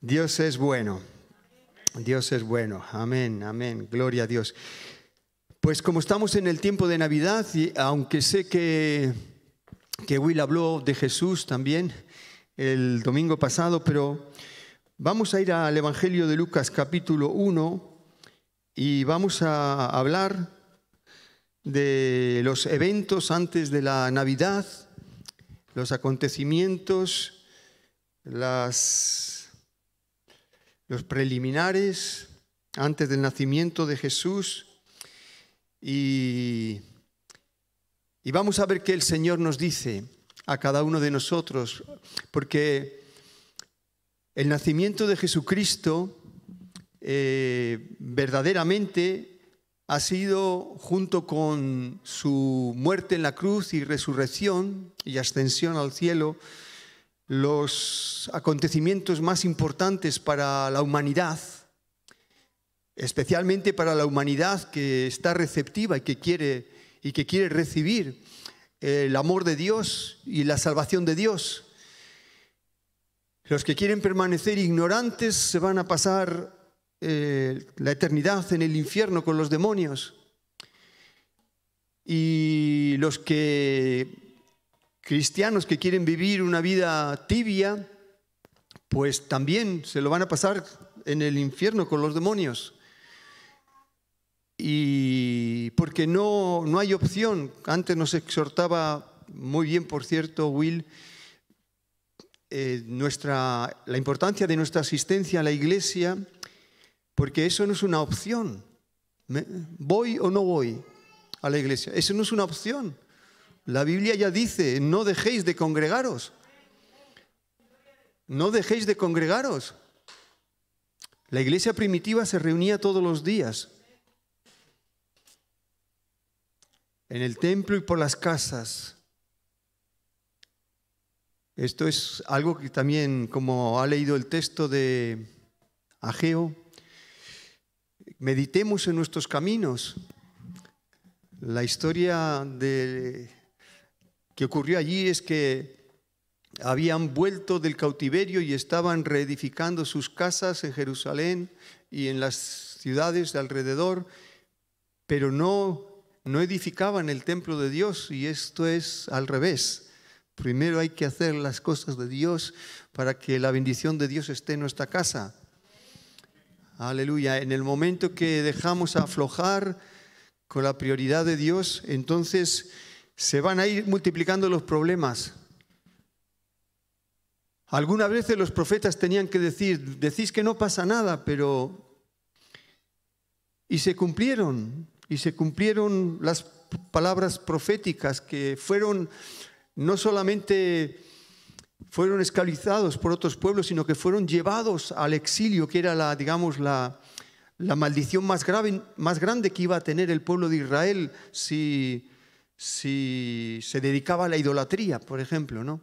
Dios es bueno. Dios es bueno. Amén, amén. Gloria a Dios. Pues como estamos en el tiempo de Navidad, y aunque sé que, que Will habló de Jesús también el domingo pasado, pero vamos a ir al Evangelio de Lucas capítulo 1 y vamos a hablar de los eventos antes de la Navidad, los acontecimientos, las los preliminares antes del nacimiento de Jesús y, y vamos a ver qué el Señor nos dice a cada uno de nosotros, porque el nacimiento de Jesucristo eh, verdaderamente ha sido, junto con su muerte en la cruz y resurrección y ascensión al cielo, los acontecimientos más importantes para la humanidad, especialmente para la humanidad que está receptiva y que quiere, y que quiere recibir el amor de Dios y la salvación de Dios. Los que quieren permanecer ignorantes se van a pasar eh, la eternidad en el infierno con los demonios. Y los que cristianos que quieren vivir una vida tibia, pues también se lo van a pasar en el infierno con los demonios. Y porque no, no hay opción. Antes nos exhortaba muy bien, por cierto, Will, eh, nuestra, la importancia de nuestra asistencia a la iglesia, porque eso no es una opción. ¿Voy o no voy a la iglesia? Eso no es una opción. La Biblia ya dice, no dejéis de congregaros. No dejéis de congregaros. La iglesia primitiva se reunía todos los días. En el templo y por las casas. Esto es algo que también, como ha leído el texto de Ageo, meditemos en nuestros caminos. La historia de que ocurrió allí es que habían vuelto del cautiverio y estaban reedificando sus casas en Jerusalén y en las ciudades de alrededor, pero no, no edificaban el templo de Dios y esto es al revés. Primero hay que hacer las cosas de Dios para que la bendición de Dios esté en nuestra casa. Aleluya. En el momento que dejamos aflojar con la prioridad de Dios, entonces se van a ir multiplicando los problemas. Algunas veces los profetas tenían que decir, decís que no pasa nada, pero... Y se cumplieron, y se cumplieron las palabras proféticas que fueron no solamente fueron esclavizados por otros pueblos, sino que fueron llevados al exilio, que era la, digamos, la, la maldición más grave, más grande que iba a tener el pueblo de Israel si si se dedicaba a la idolatría, por ejemplo, ¿no?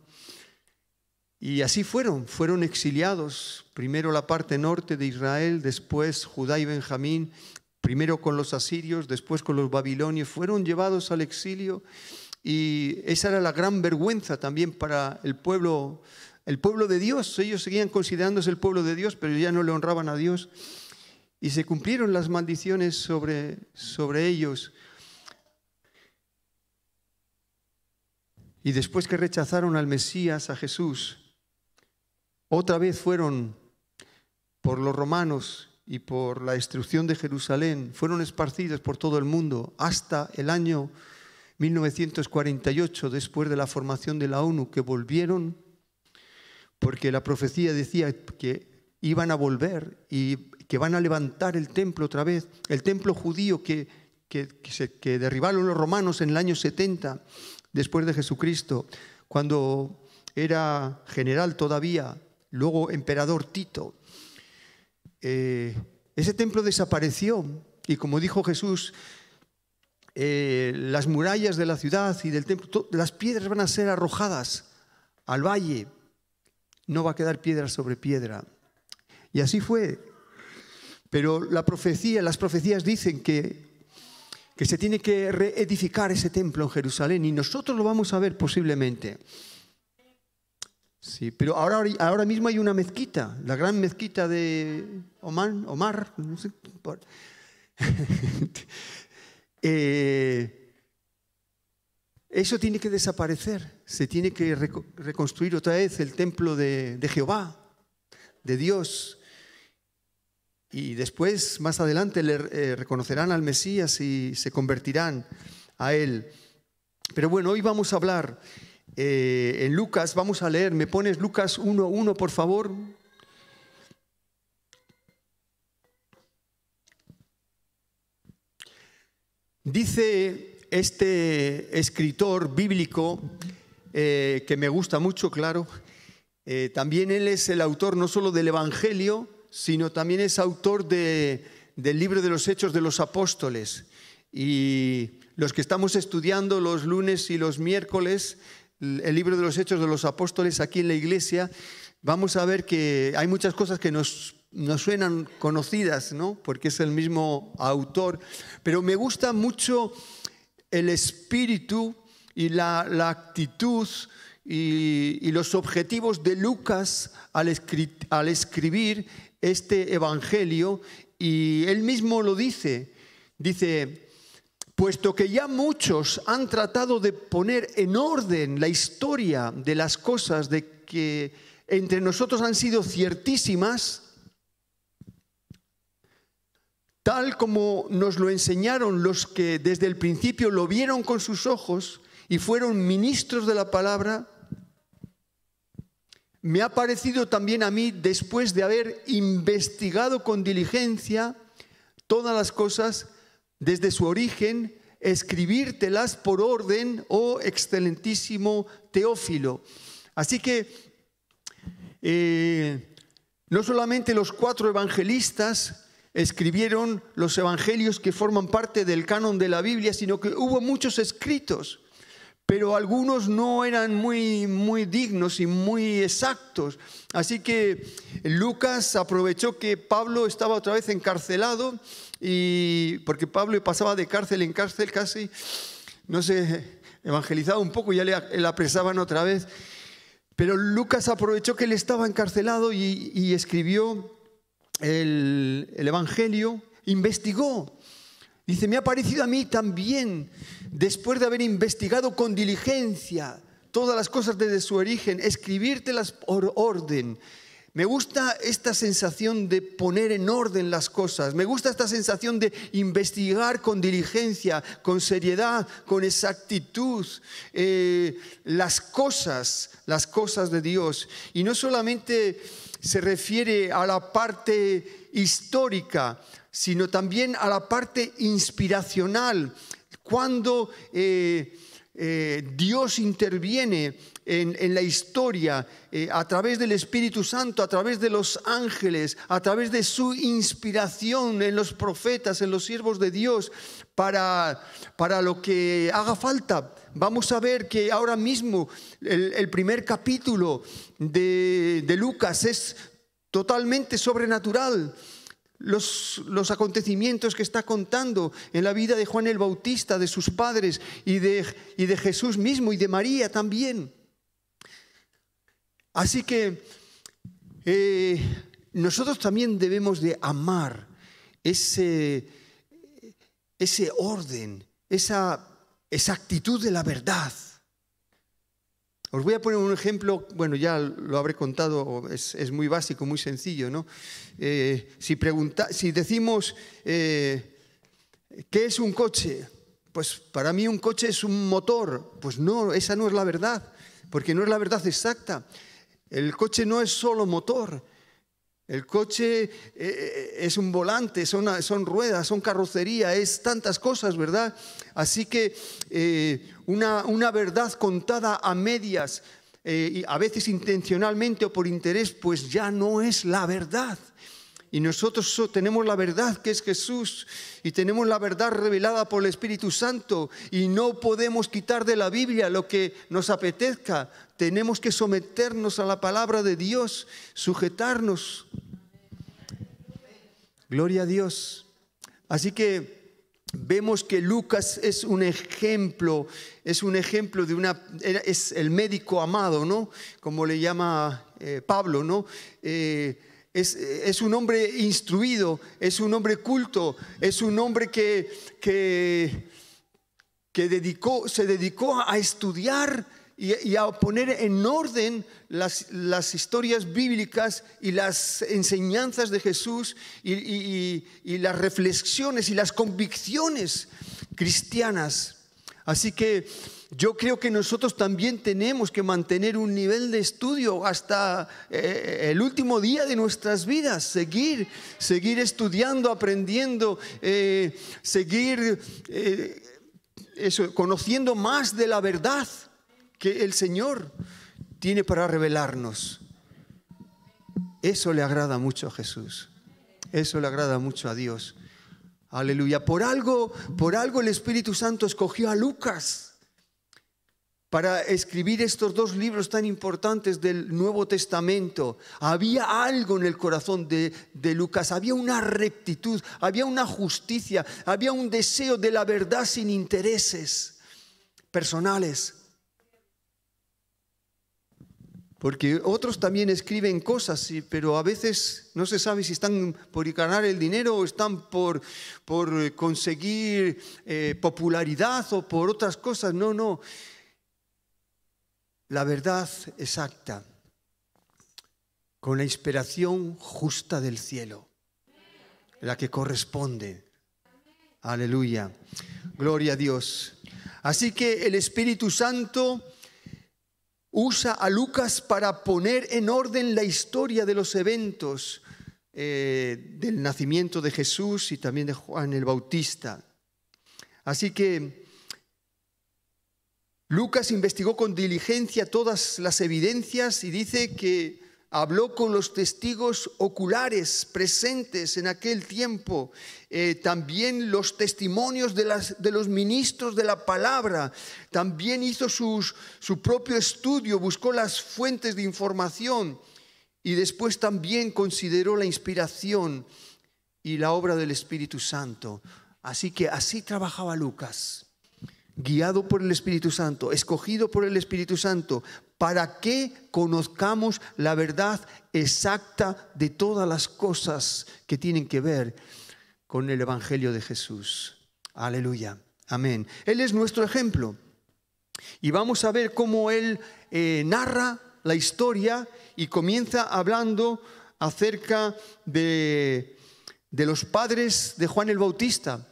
Y así fueron, fueron exiliados, primero la parte norte de Israel, después Judá y Benjamín, primero con los asirios, después con los babilonios, fueron llevados al exilio y esa era la gran vergüenza también para el pueblo, el pueblo de Dios. Ellos seguían considerándose el pueblo de Dios, pero ya no le honraban a Dios. Y se cumplieron las maldiciones sobre, sobre ellos. Y después que rechazaron al Mesías, a Jesús, otra vez fueron por los romanos y por la destrucción de Jerusalén, fueron esparcidos por todo el mundo hasta el año 1948, después de la formación de la ONU, que volvieron porque la profecía decía que iban a volver y que van a levantar el templo otra vez, el templo judío que, que, que derribaron los romanos en el año 70 después de Jesucristo, cuando era general todavía, luego emperador Tito. Eh, ese templo desapareció y como dijo Jesús, eh, las murallas de la ciudad y del templo, las piedras van a ser arrojadas al valle, no va a quedar piedra sobre piedra. Y así fue. Pero la profecía, las profecías dicen que que se tiene que reedificar ese templo en Jerusalén y nosotros lo vamos a ver posiblemente. Sí, pero ahora, ahora mismo hay una mezquita, la gran mezquita de Oman, Omar, no sé. Eh, eso tiene que desaparecer, se tiene que reconstruir otra vez el templo de, Jehová, de Dios. Y después, más adelante, le eh, reconocerán al Mesías y se convertirán a Él. Pero bueno, hoy vamos a hablar eh, en Lucas, vamos a leer, ¿me pones Lucas 1.1 por favor? Dice este escritor bíblico, eh, que me gusta mucho, claro, también él es el autor no solo del Evangelio, sino también es autor del libro de los Hechos de los Apóstoles. Y los que estamos estudiando los lunes y los miércoles el libro de los Hechos de los Apóstoles aquí en la iglesia, vamos a ver que hay muchas cosas que nos, nos suenan conocidas, ¿no? porque es el mismo autor, pero me gusta mucho el espíritu y la, actitud y, los objetivos de Lucas al, al escribir este Evangelio, y él mismo lo dice, dice, puesto que ya muchos han tratado de poner en orden la historia de las cosas de que entre nosotros han sido ciertísimas, tal como nos lo enseñaron los que desde el principio lo vieron con sus ojos y fueron ministros de la palabra, me ha parecido también a mí, después de haber investigado con diligencia todas las cosas, desde su origen, escribírtelas por orden, oh excelentísimo Teófilo. Así que eh, no solamente los cuatro evangelistas escribieron los evangelios que forman parte del canon de la Biblia, sino que hubo muchos escritos pero algunos no eran muy, muy dignos y muy exactos. Así que Lucas aprovechó que Pablo estaba otra vez encarcelado, y porque Pablo pasaba de cárcel en cárcel casi, no sé, evangelizaba un poco, ya le, apresaban otra vez. Pero Lucas aprovechó que él estaba encarcelado y, escribió el, el Evangelio, investigó Dice, me ha parecido a mí también, después de haber investigado con diligencia todas las cosas desde su origen, escribírtelas por orden. Me gusta esta sensación de poner en orden las cosas. Me gusta esta sensación de investigar con diligencia, con seriedad, con exactitud eh, las cosas, las cosas de Dios. Y no solamente se refiere a la parte histórica, sino también a la parte inspiracional, cuando eh, eh, Dios interviene en, la historia eh, a través del Espíritu Santo, a través de los ángeles, a través de su inspiración en los profetas, en los siervos de Dios, para, para lo que haga falta. Vamos a ver que ahora mismo el, primer capítulo de, de Lucas es totalmente sobrenatural los, acontecimientos que está contando en la vida de Juan el Bautista, de sus padres y de, y de Jesús mismo y de María también. Así que eh, nosotros también debemos de amar ese, ese orden, esa exactitud de la verdad. Os voy a poner un ejemplo, bueno, ya lo habré contado, es, muy básico, muy sencillo, ¿no? Eh, si, pregunta, si decimos, eh, ¿qué es un coche? Pues para mí un coche es un motor. Pues no, esa no es la verdad, porque no es la verdad exacta. El coche no es solo motor, el coche eh, es un volante, son, son, ruedas, son carrocería, es tantas cosas, ¿verdad? Así que eh, una, una, verdad contada a medias, y a veces intencionalmente o por interés, pues ya no es la verdad. Y nosotros tenemos la verdad que es Jesús y tenemos la verdad revelada por el Espíritu Santo y no podemos quitar de la Biblia lo que nos apetezca. Tenemos que someternos a la palabra de Dios, sujetarnos. Gloria a Dios. Así que vemos que Lucas es un ejemplo, es un ejemplo de una, es el médico amado, ¿no? Como le llama eh, Pablo, ¿no? Eh, es, un hombre instruido, es un hombre culto, es un hombre que, que, que dedicó, se dedicó a estudiar y, a poner en orden las, historias bíblicas y las enseñanzas de Jesús y, y, las reflexiones y las convicciones cristianas. Así que yo creo que nosotros también tenemos que mantener un nivel de estudio hasta eh, el último día de nuestras vidas, seguir, seguir estudiando, aprendiendo, eh, seguir eh, eso, conociendo más de la verdad que el Señor tiene para revelarnos. Eso le agrada mucho a Jesús. Eso le agrada mucho a Dios. Aleluya. Por algo, por algo el Espíritu Santo escogió a Lucas para escribir estos dos libros tan importantes del Nuevo Testamento. Había algo en el corazón de, de, Lucas, había una rectitud, había una justicia, había un deseo de la verdad sin intereses personales. Porque otros también escriben cosas, pero a veces no se sabe si están por ganar el dinero o están por, por conseguir eh, popularidad o por otras cosas. No, no. La verdad exacta, con la inspiración justa del cielo, la que corresponde. Aleluya. Gloria a Dios. Así que el Espíritu Santo usa a Lucas para poner en orden la historia de los eventos eh, del nacimiento de Jesús y también de Juan el Bautista. Así que Lucas investigó con diligencia todas las evidencias y dice que habló con los testigos oculares presentes en aquel tiempo, eh, también los testimonios de, las, de, los ministros de la palabra, también hizo sus, su propio estudio, buscó las fuentes de información y después también consideró la inspiración y la obra del Espíritu Santo. Así que así trabajaba Lucas guiado por el Espíritu Santo, escogido por el Espíritu Santo, para que conozcamos la verdad exacta de todas las cosas que tienen que ver con el Evangelio de Jesús. Aleluya. Amén. Él es nuestro ejemplo. Y vamos a ver cómo Él eh, narra la historia y comienza hablando acerca de, de los padres de Juan el Bautista.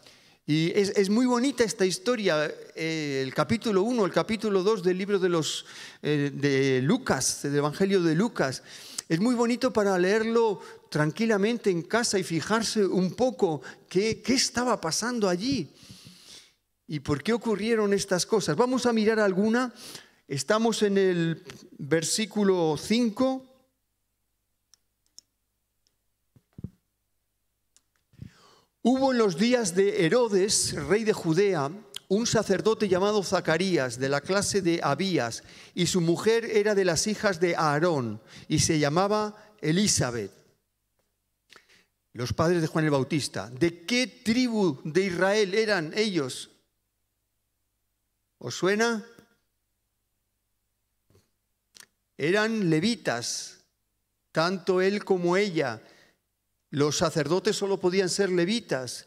Y es, muy bonita esta historia, eh, el capítulo 1, el capítulo 2 del libro de, los, eh, de Lucas, del Evangelio de Lucas. Es muy bonito para leerlo tranquilamente en casa y fijarse un poco qué, qué estaba pasando allí y por qué ocurrieron estas cosas. Vamos a mirar alguna. Estamos en el versículo 5 Hubo en los días de Herodes, rey de Judea, un sacerdote llamado Zacarías, de la clase de Abías, y su mujer era de las hijas de Aarón, y se llamaba Elizabeth. Los padres de Juan el Bautista. ¿De qué tribu de Israel eran ellos? ¿Os suena? Eran levitas, tanto él como ella los sacerdotes solo podían ser levitas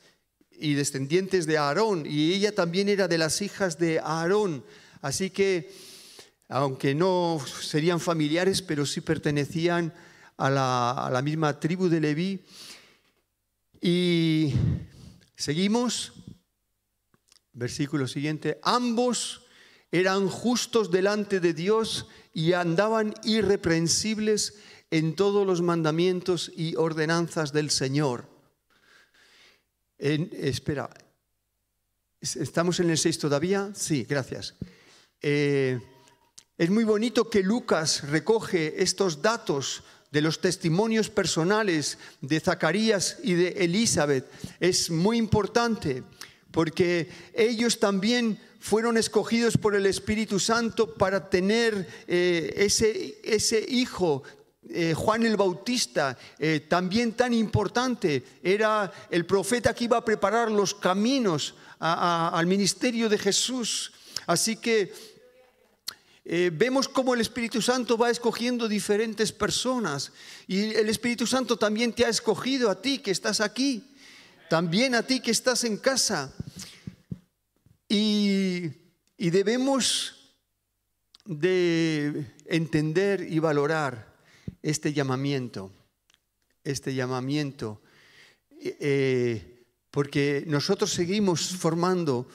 y descendientes de Aarón, y ella también era de las hijas de Aarón. Así que, aunque no serían familiares, pero sí pertenecían a la, misma tribu de Leví. Y seguimos, versículo siguiente, ambos eran justos delante de Dios y andaban irreprensibles en todos los mandamientos y ordenanzas del Señor. espera, ¿estamos en el 6 todavía? Sí, gracias. Eh, es muy bonito que Lucas recoge estos datos de los testimonios personales de Zacarías y de Elizabeth. Es muy importante porque ellos también fueron escogidos por el Espíritu Santo para tener eh, ese, ese hijo eh, Juan el Bautista, eh, también tan importante, era el profeta que iba a preparar los caminos al ministerio de Jesús. Así que eh, vemos cómo el Espíritu Santo va escogiendo diferentes personas y el Espíritu Santo también te ha escogido a ti que estás aquí, también a ti que estás en casa. Y, y debemos de entender y valorar este llamamiento, este llamamiento, eh, porque nosotros seguimos formando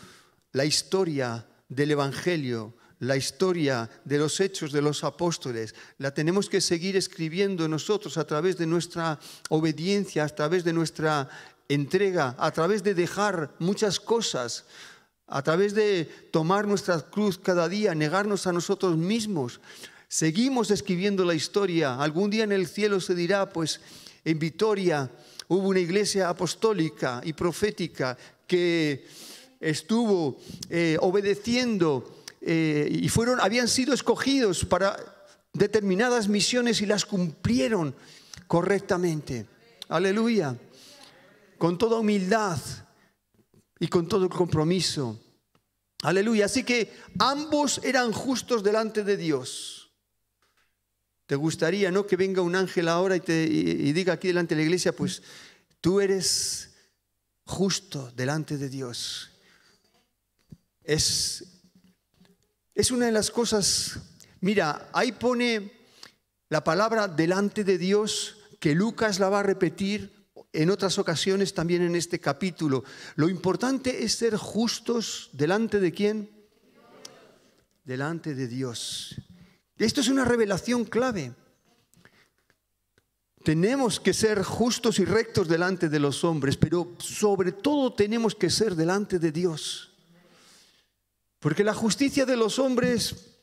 la historia del Evangelio, la historia de los hechos de los apóstoles, la tenemos que seguir escribiendo nosotros a través de nuestra obediencia, a través de nuestra entrega, a través de dejar muchas cosas, a través de tomar nuestra cruz cada día, negarnos a nosotros mismos, Seguimos escribiendo la historia. Algún día en el cielo se dirá, pues en Vitoria hubo una iglesia apostólica y profética que estuvo eh, obedeciendo eh, y fueron, habían sido escogidos para determinadas misiones y las cumplieron correctamente. Aleluya. Con toda humildad y con todo compromiso. Aleluya. Así que ambos eran justos delante de Dios. ¿Te gustaría no que venga un ángel ahora y, te, diga aquí delante de la iglesia, pues tú eres justo delante de Dios? Es, es una de las cosas, mira, ahí pone la palabra delante de Dios, que Lucas la va a repetir en otras ocasiones también en este capítulo. Lo importante es ser justos delante de quién? Delante de Dios. Esto es una revelación clave. Tenemos que ser justos y rectos delante de los hombres, pero sobre todo tenemos que ser delante de Dios. Porque la justicia de los hombres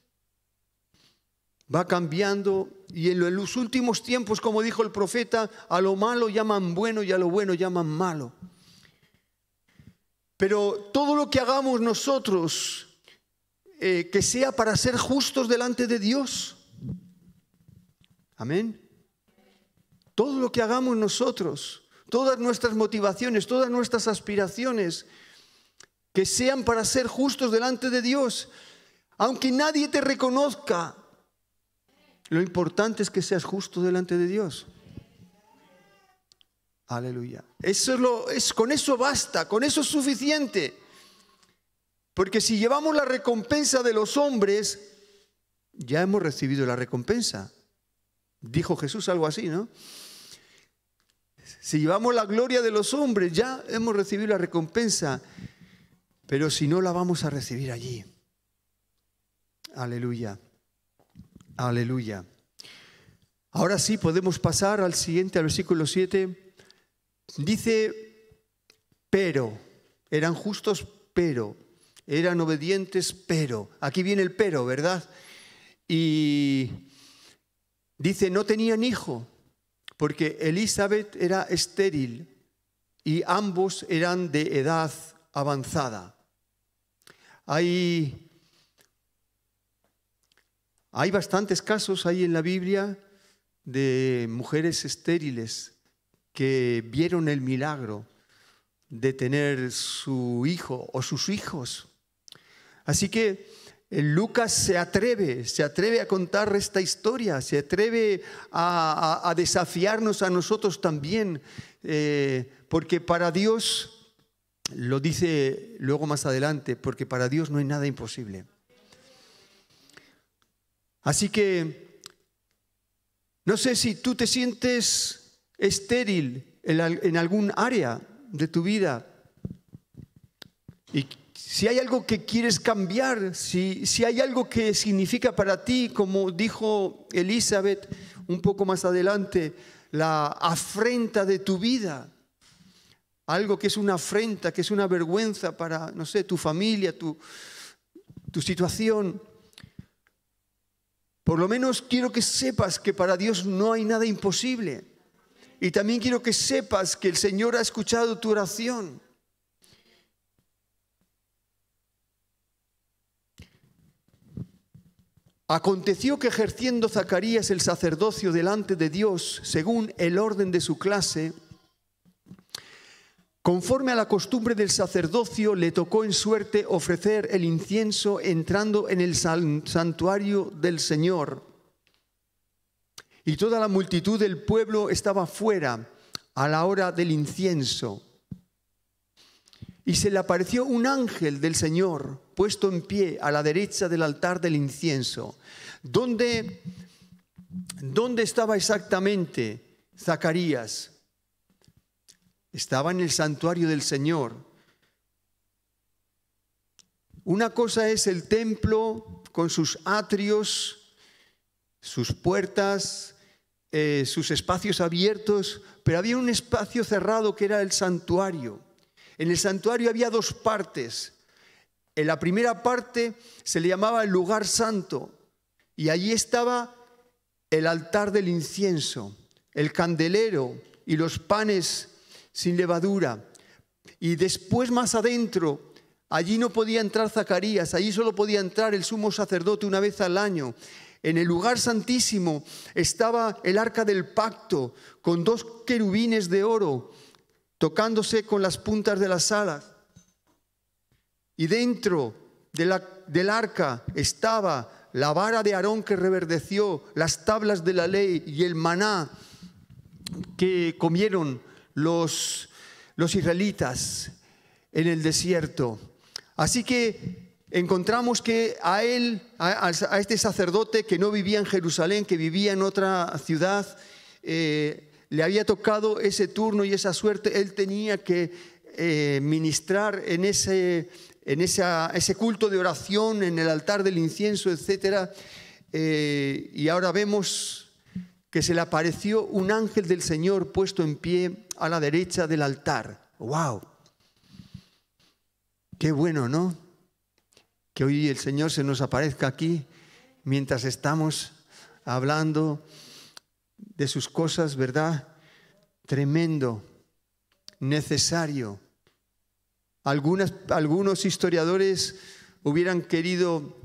va cambiando y en los últimos tiempos, como dijo el profeta, a lo malo llaman bueno y a lo bueno llaman malo. Pero todo lo que hagamos nosotros eh, que sea para ser justos delante de Dios. Amén. Todo lo que hagamos nosotros, todas nuestras motivaciones, todas nuestras aspiraciones, que sean para ser justos delante de Dios. Aunque nadie te reconozca, lo importante es que seas justo delante de Dios. Aleluya. Eso es lo, es, con eso basta, con eso es suficiente. Porque si llevamos la recompensa de los hombres, ya hemos recibido la recompensa. Dijo Jesús algo así, ¿no? Si llevamos la gloria de los hombres, ya hemos recibido la recompensa. Pero si no, la vamos a recibir allí. Aleluya. Aleluya. Ahora sí podemos pasar al siguiente, al versículo 7. Dice, pero, eran justos, pero eran obedientes, pero, aquí viene el pero, ¿verdad? Y dice, no tenían hijo, porque Elizabeth era estéril y ambos eran de edad avanzada. Hay, hay bastantes casos ahí en la Biblia de mujeres estériles que vieron el milagro de tener su hijo o sus hijos. Así que eh, Lucas se atreve, se atreve a contar esta historia, se atreve a, desafiarnos a nosotros también, eh, porque para Dios, lo dice luego más adelante, porque para Dios no hay nada imposible. Así que, no sé si tú te sientes estéril en algún área de tu vida y si hay algo que quieres cambiar, si, si hay algo que significa para ti, como dijo Elizabeth un poco más adelante, la afrenta de tu vida, algo que es una afrenta, que es una vergüenza para, no sé, tu familia, tu, tu situación. Por lo menos quiero que sepas que para Dios no hay nada imposible. Y también quiero que sepas que el Señor ha escuchado tu oración. Aconteció que ejerciendo Zacarías el sacerdocio delante de Dios, según el orden de su clase, conforme a la costumbre del sacerdocio, le tocó en suerte ofrecer el incienso entrando en el santuario del Señor. Y toda la multitud del pueblo estaba fuera a la hora del incienso. Y se le apareció un ángel del Señor puesto en pie a la derecha del altar del incienso. ¿Dónde, dónde estaba exactamente Zacarías? Estaba en el santuario del Señor. Una cosa es el templo con sus atrios, sus puertas, eh, sus espacios abiertos, pero había un espacio cerrado que era el santuario. En el santuario había dos partes. En la primera parte se le llamaba el lugar santo y allí estaba el altar del incienso, el candelero y los panes sin levadura. Y después más adentro, allí no podía entrar Zacarías, allí solo podía entrar el sumo sacerdote una vez al año. En el lugar santísimo estaba el arca del pacto con dos querubines de oro tocándose con las puntas de las alas. Y dentro del arca estaba la vara de Aarón que reverdeció, las tablas de la ley y el maná que comieron los, los israelitas en el desierto. Así que encontramos que a él, a, este sacerdote que no vivía en Jerusalén, que vivía en otra ciudad, eh, le había tocado ese turno y esa suerte, él tenía que eh, ministrar en, ese, en ese culto de oración, en el altar del incienso, etc. Eh, y ahora vemos que se le apareció un ángel del Señor puesto en pie a la derecha del altar. ¡Wow! Qué bueno, ¿no? Que hoy el Señor se nos aparezca aquí mientras estamos hablando de sus cosas, ¿verdad? Tremendo, necesario. Algunos historiadores hubieran querido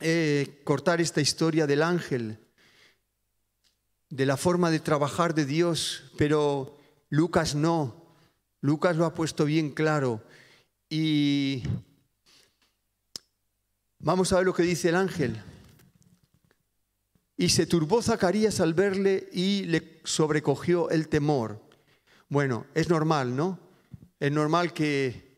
eh, cortar esta historia del ángel, de la forma de trabajar de Dios, pero Lucas no. Lucas lo ha puesto bien claro. Y vamos a ver lo que dice el ángel. Y se turbó Zacarías al verle y le sobrecogió el temor. Bueno, es normal, ¿no? Es normal que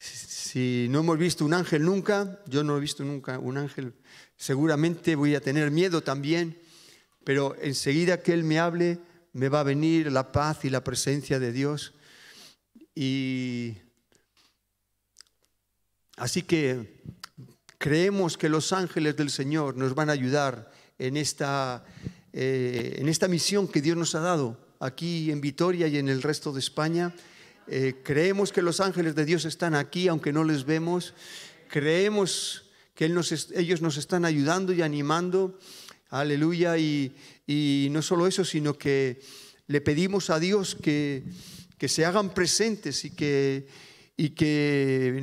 si no hemos visto un ángel nunca, yo no he visto nunca un ángel, seguramente voy a tener miedo también, pero enseguida que Él me hable, me va a venir la paz y la presencia de Dios. Y así que creemos que los ángeles del Señor nos van a ayudar en esta, eh, en esta misión que Dios nos ha dado aquí en Vitoria y en el resto de España. Eh, creemos que los ángeles de Dios están aquí, aunque no les vemos. Creemos que ellos nos están ayudando y animando. Aleluya. Y, no solo eso, sino que le pedimos a Dios que, que se hagan presentes y que, y que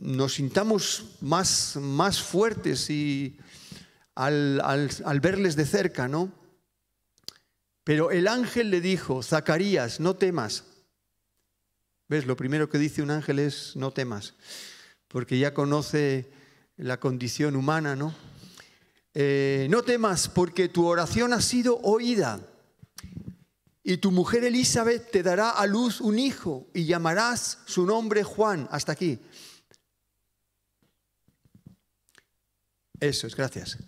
nos sintamos más, más fuertes y, al, verles de cerca, ¿no? Pero el ángel le dijo, Zacarías, no temas. ¿Ves? Lo primero que dice un ángel es, no temas, porque ya conoce la condición humana, ¿no? Eh, no temas, porque tu oración ha sido oída. Y tu mujer Elizabeth te dará a luz un hijo y llamarás su nombre Juan. Hasta aquí. Eso es, gracias.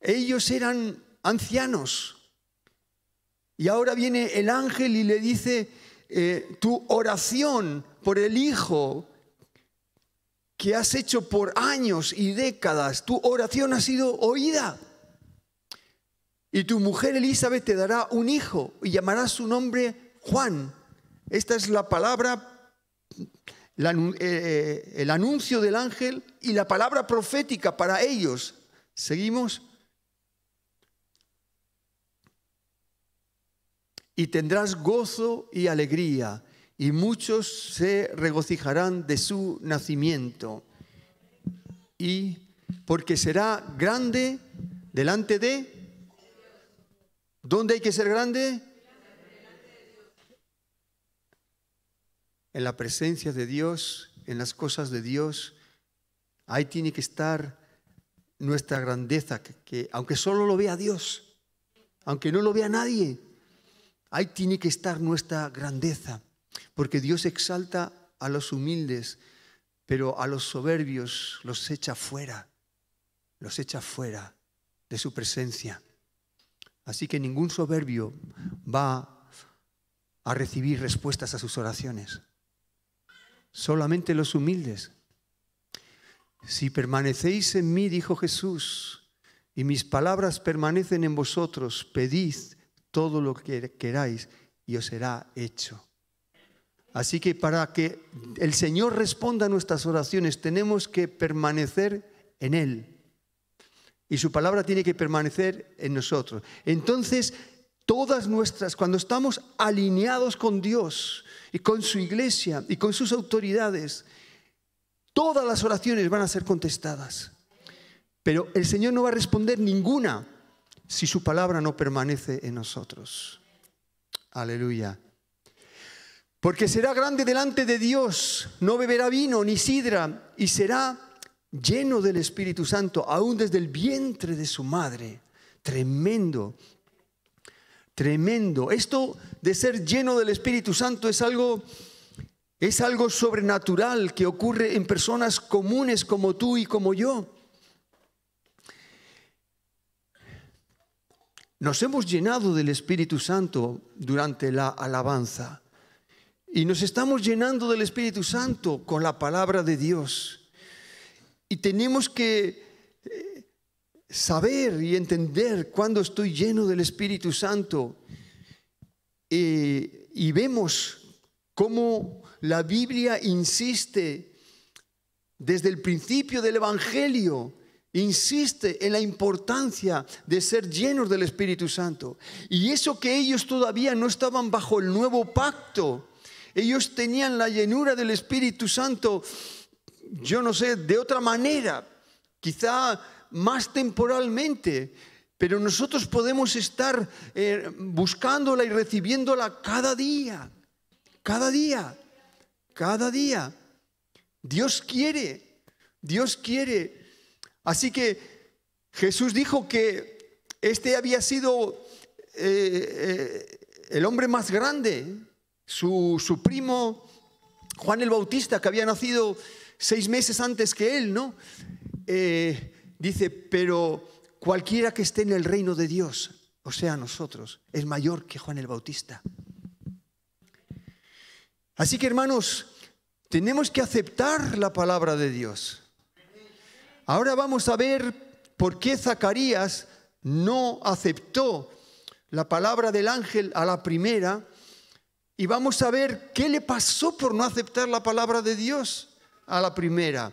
Ellos eran ancianos. Y ahora viene el ángel y le dice, eh, tu oración por el Hijo que has hecho por años y décadas, tu oración ha sido oída. Y tu mujer Elizabeth te dará un hijo y llamarás su nombre Juan. Esta es la palabra, eh, eh, el anuncio del ángel y la palabra profética para ellos. ¿Seguimos? Y tendrás gozo y alegría, y muchos se regocijarán de su nacimiento. Y porque será grande delante de... ¿Dónde hay que ser grande? En la presencia de Dios, en las cosas de Dios. Ahí tiene que estar nuestra grandeza, que, aunque solo lo vea Dios, aunque no lo vea nadie, ahí tiene que estar nuestra grandeza, porque Dios exalta a los humildes, pero a los soberbios los echa fuera, los echa fuera de su presencia. Así que ningún soberbio va a recibir respuestas a sus oraciones. Solamente los humildes. Si permanecéis en mí, dijo Jesús, y mis palabras permanecen en vosotros, pedid todo lo que queráis y os será hecho. Así que para que el Señor responda a nuestras oraciones tenemos que permanecer en Él. Y su palabra tiene que permanecer en nosotros. Entonces, todas nuestras, cuando estamos alineados con Dios y con su iglesia y con sus autoridades, todas las oraciones van a ser contestadas. Pero el Señor no va a responder ninguna si su palabra no permanece en nosotros. Aleluya. Porque será grande delante de Dios, no beberá vino ni sidra, y será lleno del Espíritu Santo, aún desde el vientre de su madre. Tremendo, tremendo. Esto de ser lleno del Espíritu Santo es algo, es algo sobrenatural que ocurre en personas comunes como tú y como yo. Nos hemos llenado del Espíritu Santo durante la alabanza. Y nos estamos llenando del Espíritu Santo con la palabra de Dios. Y tenemos que eh, saber y entender cuándo estoy lleno del Espíritu Santo. Eh, y vemos cómo la Biblia insiste desde el principio del Evangelio, insiste en la importancia de ser llenos del Espíritu Santo. Y eso que ellos todavía no estaban bajo el nuevo pacto, ellos tenían la llenura del Espíritu Santo, yo no sé, de otra manera, quizá más temporalmente, pero nosotros podemos estar eh, buscándola y recibiéndola cada día, cada día, cada día. Dios quiere, Dios quiere. Así que Jesús dijo que este había sido eh, eh, el hombre más grande, su, primo Juan el Bautista, que había nacido seis meses antes que él, ¿no? Eh, dice, pero cualquiera que esté en el reino de Dios, o sea, nosotros, es mayor que Juan el Bautista. Así que hermanos, tenemos que aceptar la palabra de Dios. Ahora vamos a ver por qué Zacarías no aceptó la palabra del ángel a la primera y vamos a ver qué le pasó por no aceptar la palabra de Dios a la primera.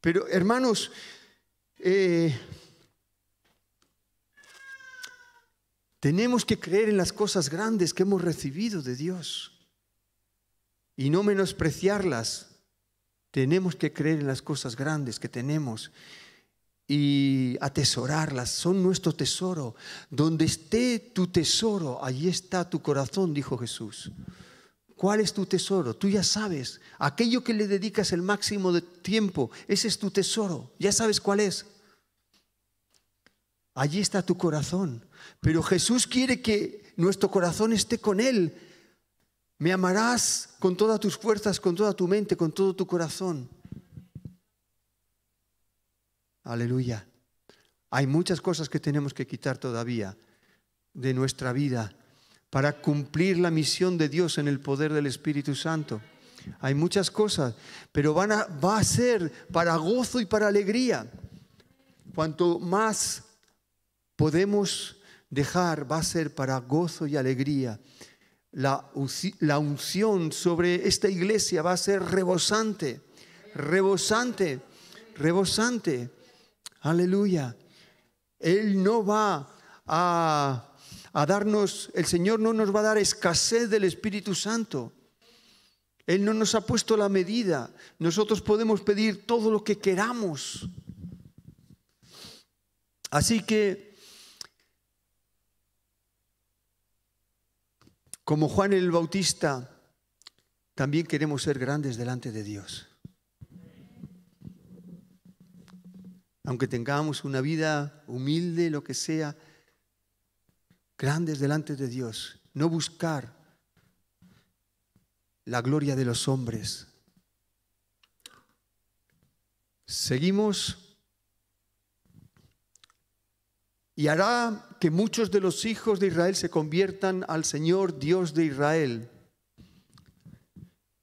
Pero hermanos, eh, tenemos que creer en las cosas grandes que hemos recibido de Dios y no menospreciarlas. Tenemos que creer en las cosas grandes que tenemos y atesorarlas, son nuestro tesoro. Donde esté tu tesoro, allí está tu corazón, dijo Jesús. ¿Cuál es tu tesoro? Tú ya sabes. Aquello que le dedicas el máximo de tiempo, ese es tu tesoro. Ya sabes cuál es. Allí está tu corazón. Pero Jesús quiere que nuestro corazón esté con Él. Me amarás con todas tus fuerzas, con toda tu mente, con todo tu corazón. Aleluya. Hay muchas cosas que tenemos que quitar todavía de nuestra vida para cumplir la misión de Dios en el poder del Espíritu Santo. Hay muchas cosas, pero van a, va a ser para gozo y para alegría. Cuanto más podemos dejar, va a ser para gozo y alegría. La, la unción sobre esta iglesia va a ser rebosante, rebosante, rebosante. Aleluya. Él no va a, darnos, el Señor no nos va a dar escasez del Espíritu Santo. Él no nos ha puesto la medida. Nosotros podemos pedir todo lo que queramos. Así que, como Juan el Bautista, también queremos ser grandes delante de Dios. Aunque tengamos una vida humilde, lo que sea, grandes delante de Dios. No buscar la gloria de los hombres. Seguimos y hará que muchos de los hijos de Israel se conviertan al Señor Dios de Israel.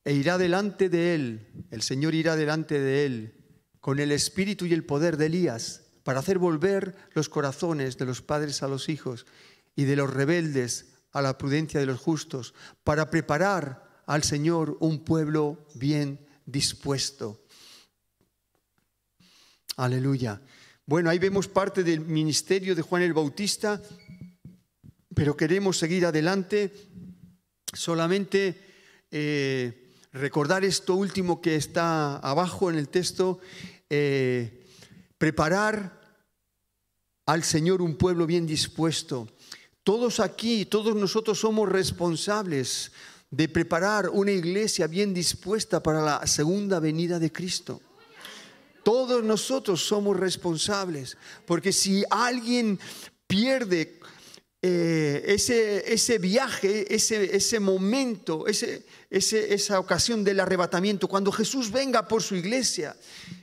E irá delante de él, el Señor irá delante de él, con el espíritu y el poder de Elías, para hacer volver los corazones de los padres a los hijos y de los rebeldes a la prudencia de los justos, para preparar al Señor un pueblo bien dispuesto. Aleluya. Bueno, ahí vemos parte del ministerio de Juan el Bautista, pero queremos seguir adelante. Solamente eh, recordar esto último que está abajo en el texto, eh, preparar al Señor un pueblo bien dispuesto. Todos aquí, todos nosotros somos responsables de preparar una iglesia bien dispuesta para la segunda venida de Cristo. Todos nosotros somos responsables, porque si alguien pierde eh, ese, ese, viaje, ese, ese momento, ese, esa ocasión del arrebatamiento, cuando Jesús venga por su iglesia,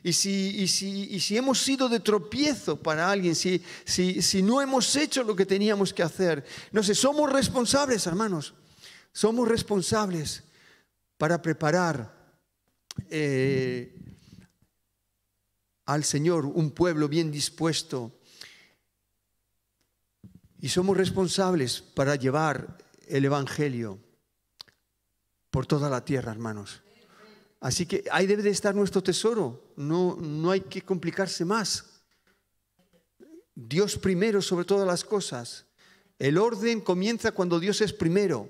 y si, y si, y si hemos sido de tropiezo para alguien, si, si, no hemos hecho lo que teníamos que hacer, no sé, somos responsables, hermanos, somos responsables para preparar eh, al Señor un pueblo bien dispuesto. Y somos responsables para llevar el Evangelio por toda la tierra, hermanos. Así que ahí debe de estar nuestro tesoro. No, no hay que complicarse más. Dios primero sobre todas las cosas. El orden comienza cuando Dios es primero.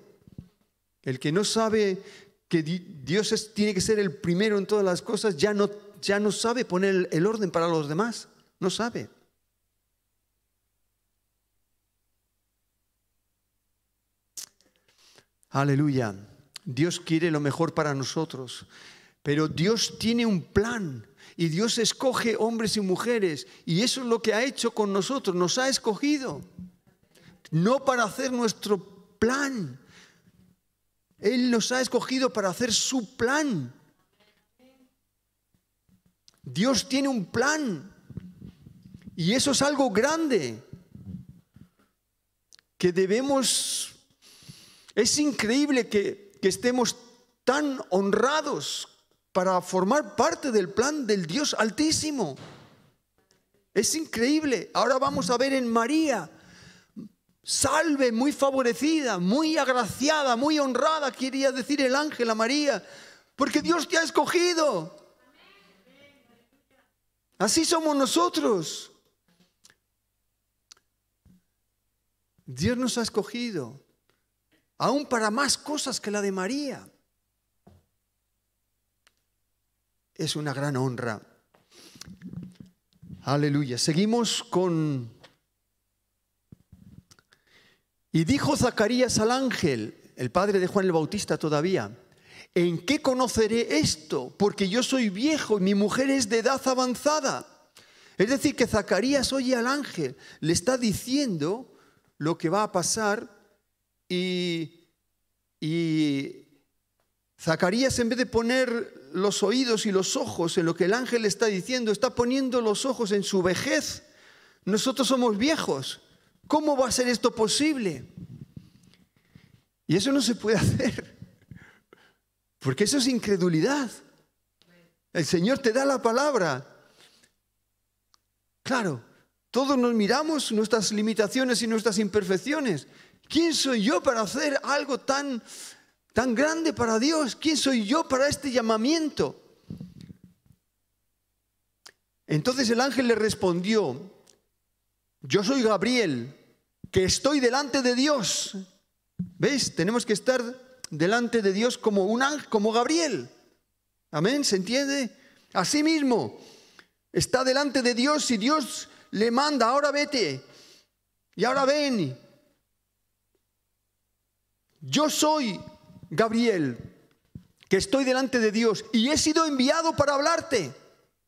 El que no sabe que Dios tiene que ser el primero en todas las cosas ya no ya no sabe poner el orden para los demás, no sabe. Aleluya. Dios quiere lo mejor para nosotros, pero Dios tiene un plan y Dios escoge hombres y mujeres y eso es lo que ha hecho con nosotros, nos ha escogido, no para hacer nuestro plan, Él nos ha escogido para hacer su plan. Dios tiene un plan y eso es algo grande que debemos, es increíble que, estemos tan honrados para formar parte del plan del Dios Altísimo. Es increíble. Ahora vamos a ver en María, salve, muy favorecida, muy agraciada, muy honrada, quería decir el ángel a María, porque Dios te ha escogido. Así somos nosotros. Dios nos ha escogido, aún para más cosas que la de María. Es una gran honra. Aleluya. Seguimos con... Y dijo Zacarías al ángel, el padre de Juan el Bautista todavía, ¿en qué conoceré esto? Porque yo soy viejo y mi mujer es de edad avanzada. Es decir, que Zacarías oye al ángel, le está diciendo lo que va a pasar y, y Zacarías en vez de poner los oídos y los ojos en lo que el ángel está diciendo, está poniendo los ojos en su vejez. Nosotros somos viejos. ¿Cómo va a ser esto posible? Y eso no se puede hacer. Porque eso es incredulidad. El Señor te da la palabra. Claro, todos nos miramos nuestras limitaciones y nuestras imperfecciones. ¿Quién soy yo para hacer algo tan, tan grande para Dios? ¿Quién soy yo para este llamamiento? Entonces el ángel le respondió, yo soy Gabriel, que estoy delante de Dios. ¿Ves? Tenemos que estar delante de Dios como un ángel, como Gabriel. Amén, ¿se entiende? Así mismo, está delante de Dios y Dios le manda, ahora vete, y ahora ven. Yo soy Gabriel, que estoy delante de Dios y he sido enviado para hablarte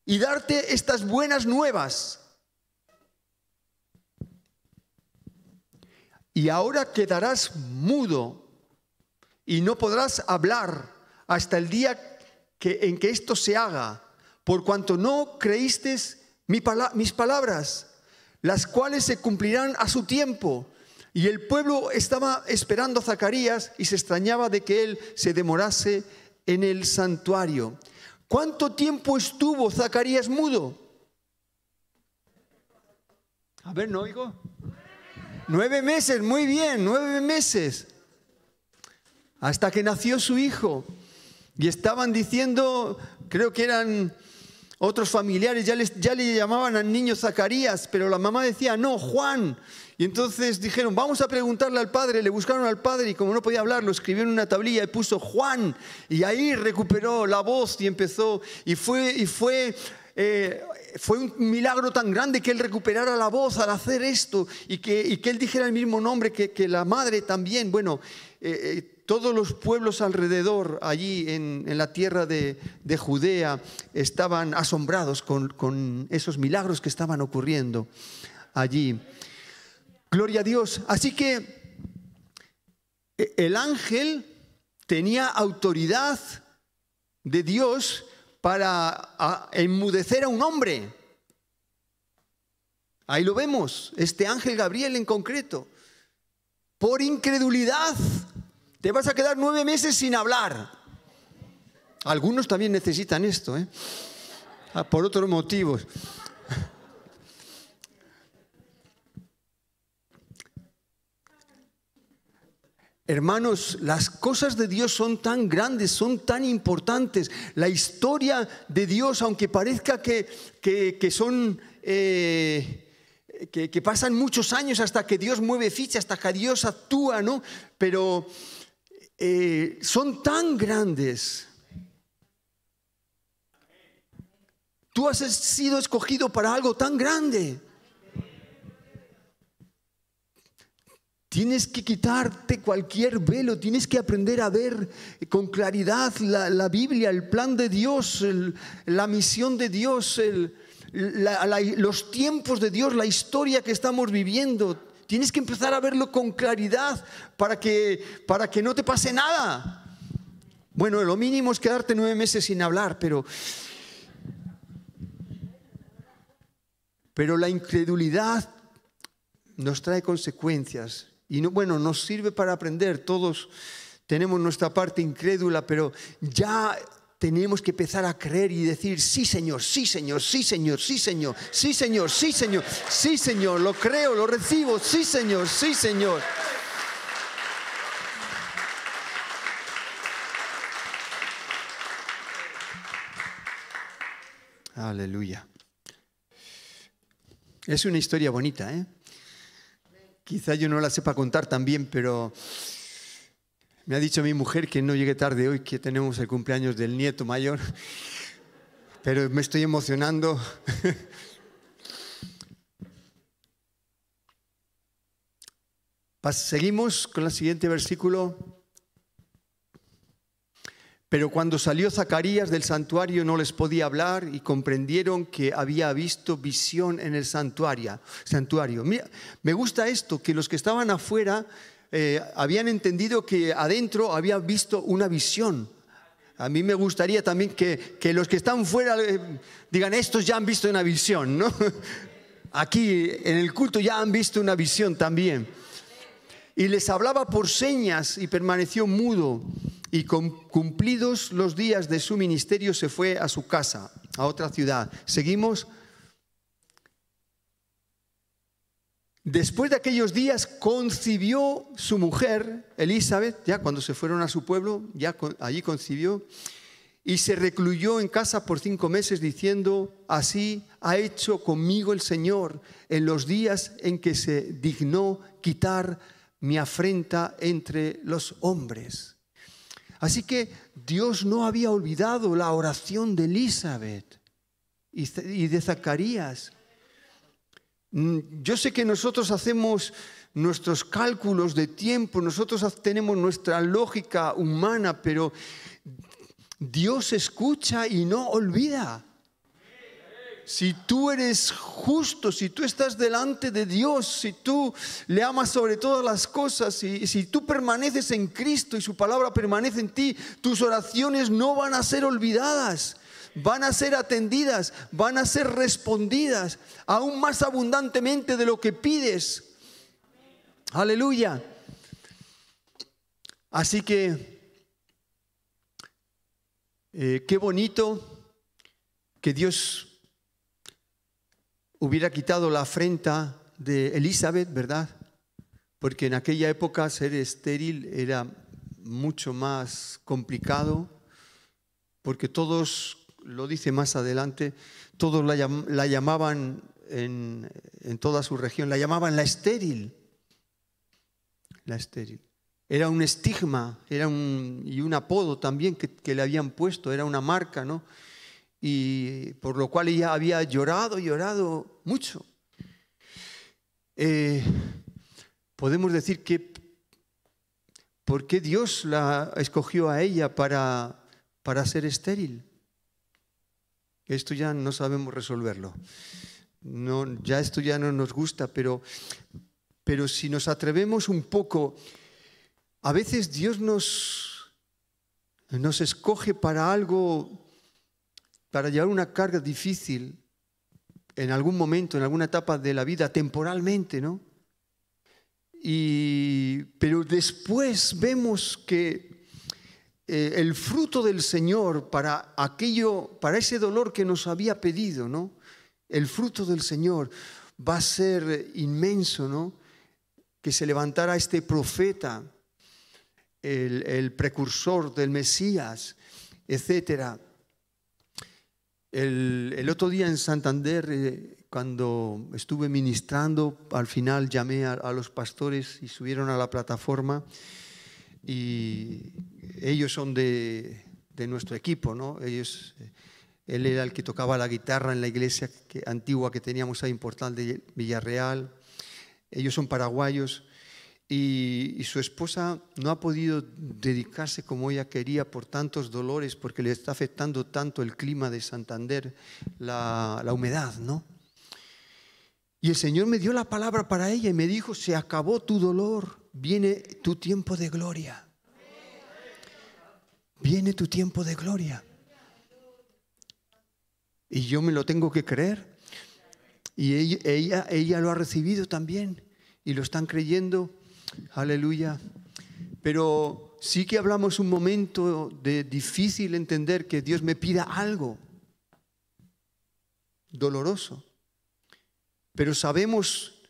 y darte estas buenas nuevas. Y ahora quedarás mudo y no podrás hablar hasta el día en que esto se haga, por cuanto no creíste mis palabras, las cuales se cumplirán a su tiempo. Y el pueblo estaba esperando a Zacarías y se extrañaba de que él se demorase en el santuario. ¿Cuánto tiempo estuvo Zacarías mudo? A ver, ¿no oigo? Nueve meses, muy bien, nueve meses. Hasta que nació su hijo. Y estaban diciendo, creo que eran otros familiares, ya, les, ya le llamaban al niño Zacarías, pero la mamá decía, no, Juan. Y entonces dijeron, vamos a preguntarle al padre, le buscaron al padre y como no podía hablar, lo escribió en una tablilla y puso Juan. Y ahí recuperó la voz y empezó, y fue, y fue, eh, fue un milagro tan grande que él recuperara la voz al hacer esto y que, y que él dijera el mismo nombre que, que la madre también. Bueno, eh, eh, todos los pueblos alrededor, allí en, la tierra de, de, Judea, estaban asombrados con, con esos milagros que estaban ocurriendo allí. Gloria a Dios. Así que eh, el ángel tenía autoridad de Dios para enmudecer a un hombre. Ahí lo vemos, este ángel Gabriel en concreto. Por incredulidad te vas a quedar nueve meses sin hablar. Algunos también necesitan esto, ¿eh? Ah, por otros motivos. Hermanos, las cosas de Dios son tan grandes, son tan importantes. La historia de Dios, aunque parezca que, que, son... Eh, que, pasan muchos años hasta que Dios mueve ficha, hasta que Dios actúa, ¿no? Pero eh, son tan grandes. Tú has sido escogido para algo tan grande. Tienes que quitarte cualquier velo, tienes que aprender a ver con claridad la, Biblia, el plan de Dios, la misión de Dios, los tiempos de Dios, la historia que estamos viviendo. Tienes que empezar a verlo con claridad para que, para que no te pase nada. Bueno, lo mínimo es quedarte nueve meses sin hablar, pero, pero la incredulidad nos trae consecuencias y no, bueno, nos sirve para aprender. Todos tenemos nuestra parte incrédula, pero ya tenemos que empezar a creer y decir, sí Señor, sí Señor, sí Señor, sí Señor, sí Señor, sí Señor, sí Señor, lo creo, lo recibo, sí Señor, sí Señor. Aleluya. Es una historia bonita, ¿eh? Quizá yo no la sepa contar también, pero me ha dicho mi mujer que no llegue tarde hoy, que tenemos el cumpleaños del nieto mayor, pero me estoy emocionando. Seguimos con el siguiente versículo. Pero cuando salió Zacarías del santuario no les podía hablar y comprendieron que había visto visión en el santuario. me gusta esto, que los que estaban afuera eh, habían entendido que adentro había visto una visión. A mí me gustaría también que, que los que están fuera eh, digan, estos ya han visto una visión, ¿no? Aquí en el culto ya han visto una visión también. Y les hablaba por señas y permaneció mudo y cumplidos los días de su ministerio se fue a su casa, a otra ciudad. Seguimos. Después de aquellos días concibió su mujer, Elizabeth, ya cuando se fueron a su pueblo, ya allí concibió, y se recluyó en casa por cinco meses diciendo, así ha hecho conmigo el Señor en los días en que se dignó quitar mi afrenta entre los hombres. Así que Dios no había olvidado la oración de Elizabeth y de Zacarías. Mm, yo sé que nosotros hacemos nuestros cálculos de tiempo, nosotros tenemos nuestra lógica humana, pero Dios escucha y no olvida. Si tú eres justo, si tú estás delante de Dios, si tú le amas sobre todas las cosas, y si tú permaneces en Cristo y su palabra permanece en ti, tus oraciones no van a ser olvidadas van a ser atendidas, van a ser respondidas aún más abundantemente de lo que pides. Aleluya. Así que, eh, qué bonito que Dios hubiera quitado la afrenta de Elizabeth, ¿verdad? Porque en aquella época ser estéril era mucho más complicado, porque todos, lo dice más adelante, todos la, llamaban en, toda su región, la llamaban la estéril, la estéril. Era un estigma, era un, y un apodo también que, que le habían puesto, era una marca, ¿no? y por lo cual ella había llorado, llorado mucho. Eh, podemos decir que ¿por qué Dios la escogió a ella para, para ser estéril? Esto ya no sabemos resolverlo. No, ya esto ya no nos gusta, pero, pero si nos atrevemos un poco, a veces Dios nos, nos escoge para algo para llevar una carga difícil en algún momento, en alguna etapa de la vida, temporalmente, ¿no? Y, pero después vemos que eh, el fruto del Señor para aquello, para ese dolor que nos había pedido, ¿no? El fruto del Señor va a ser inmenso, ¿no? Que se levantara este profeta, el, el precursor del Mesías, etcétera el, otro día en Santander, eh, cuando estuve ministrando, al final llamé a, los pastores y subieron a la plataforma y ellos son de, nuestro equipo, ¿no? Ellos, eh, él era el que tocaba la guitarra en la iglesia antigua que teníamos ahí en Portal de Villarreal. Ellos son paraguayos y, su esposa no ha podido dedicarse como ella quería por tantos dolores, porque le está afectando tanto el clima de Santander, la, la humedad, ¿no? Y el Señor me dio la palabra para ella y me dijo, se acabó tu dolor, viene tu tiempo de gloria. Viene tu tiempo de gloria. Y yo me lo tengo que creer. Y ella, ella, ella lo ha recibido también. Y lo están creyendo Aleluya. Pero sí que hablamos un momento de difícil entender que Dios me pida algo doloroso. Pero sabemos,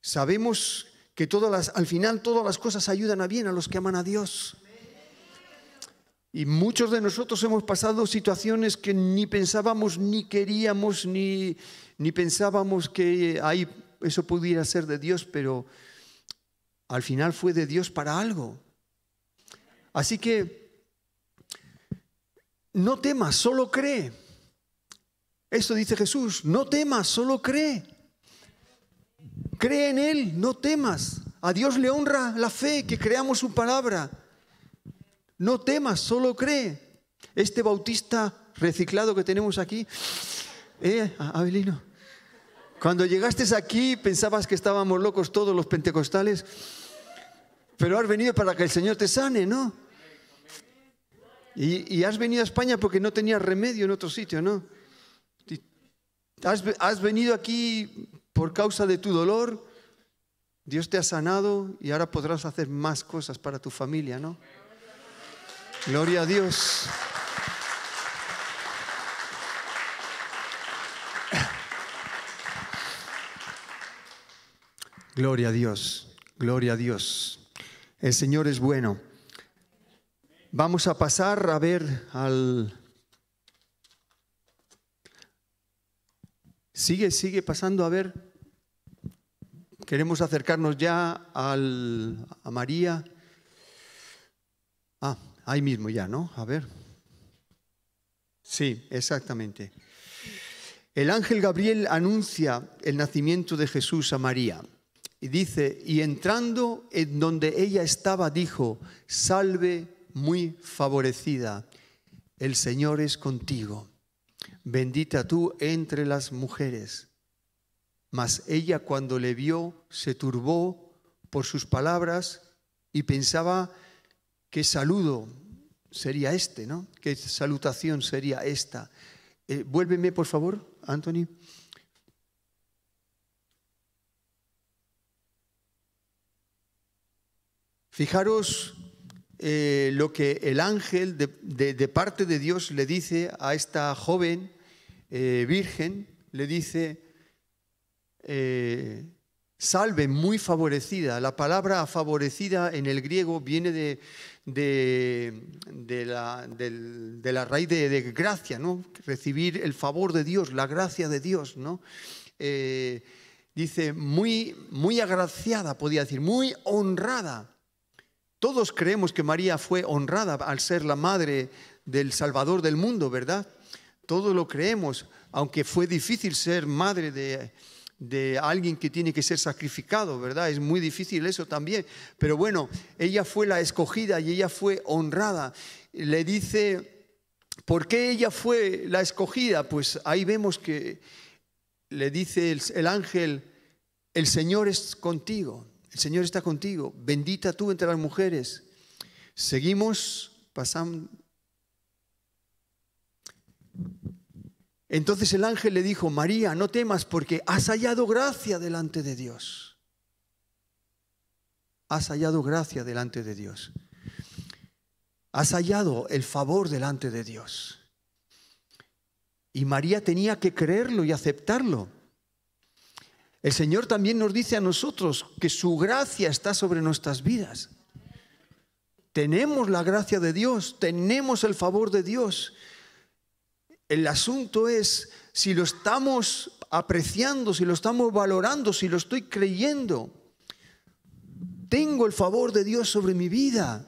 sabemos que todas las, al final todas las cosas ayudan a bien a los que aman a Dios. Y muchos de nosotros hemos pasado situaciones que ni pensábamos, ni queríamos, ni, ni pensábamos que ahí eso pudiera ser de Dios, pero al final fue de Dios para algo. Así que no temas, solo cree. Eso dice Jesús, no temas, solo cree. Cree en Él, no temas. A Dios le honra la fe, que creamos su palabra. No temas, solo cree. Este bautista reciclado que tenemos aquí, eh, Abelino, cuando llegaste aquí pensabas que estábamos locos todos los pentecostales. Pero has venido para que el Señor te sane, ¿no? Y, has venido a España porque no tenías remedio en otro sitio, ¿no? Has, has venido aquí por causa de tu dolor, Dios te ha sanado y ahora podrás hacer más cosas para tu familia, ¿no? Gloria a Dios. Gloria a Dios, gloria a Dios. El Señor es bueno. Vamos a pasar a ver al... Sigue, sigue pasando a ver. Queremos acercarnos ya a María. Ah, Ahí mismo ya, ¿no? A ver. Sí, exactamente. El ángel Gabriel anuncia el nacimiento de Jesús a María. Y dice, y entrando en donde ella estaba, dijo, salve muy favorecida, el Señor es contigo, bendita tú entre las mujeres. Mas ella cuando le vio se turbó por sus palabras y pensaba qué saludo sería este, ¿no? ¿Qué salutación sería esta? Eh, vuélveme, por favor, Anthony. Fijaros eh, lo que el ángel de, parte de Dios le dice a esta joven eh, virgen, le dice, salve muy favorecida. La palabra favorecida en el griego viene de, de, la, raíz de, gracia, ¿no? recibir el favor de Dios, la gracia de Dios. ¿no? Eh, dice, muy, muy agraciada, podía decir, muy honrada. Todos creemos que María fue honrada al ser la madre del Salvador del mundo, ¿verdad? Todos lo creemos, aunque fue difícil ser madre de, de alguien que tiene que ser sacrificado, ¿verdad? Es muy difícil eso también. Pero bueno, ella fue la escogida y ella fue honrada. Le dice, ¿por qué ella fue la escogida? Pues ahí vemos que le dice el, ángel, el Señor es contigo, el Señor está contigo, bendita tú entre las mujeres. Seguimos pasando entonces el ángel le dijo, María, no temas porque has hallado gracia delante de Dios. Has hallado gracia delante de Dios. Has hallado el favor delante de Dios. Y María tenía que creerlo y aceptarlo. El Señor también nos dice a nosotros que su gracia está sobre nuestras vidas. Tenemos la gracia de Dios, tenemos el favor de Dios. El asunto es si lo estamos apreciando, si lo estamos valorando, si lo estoy creyendo. Tengo el favor de Dios sobre mi vida.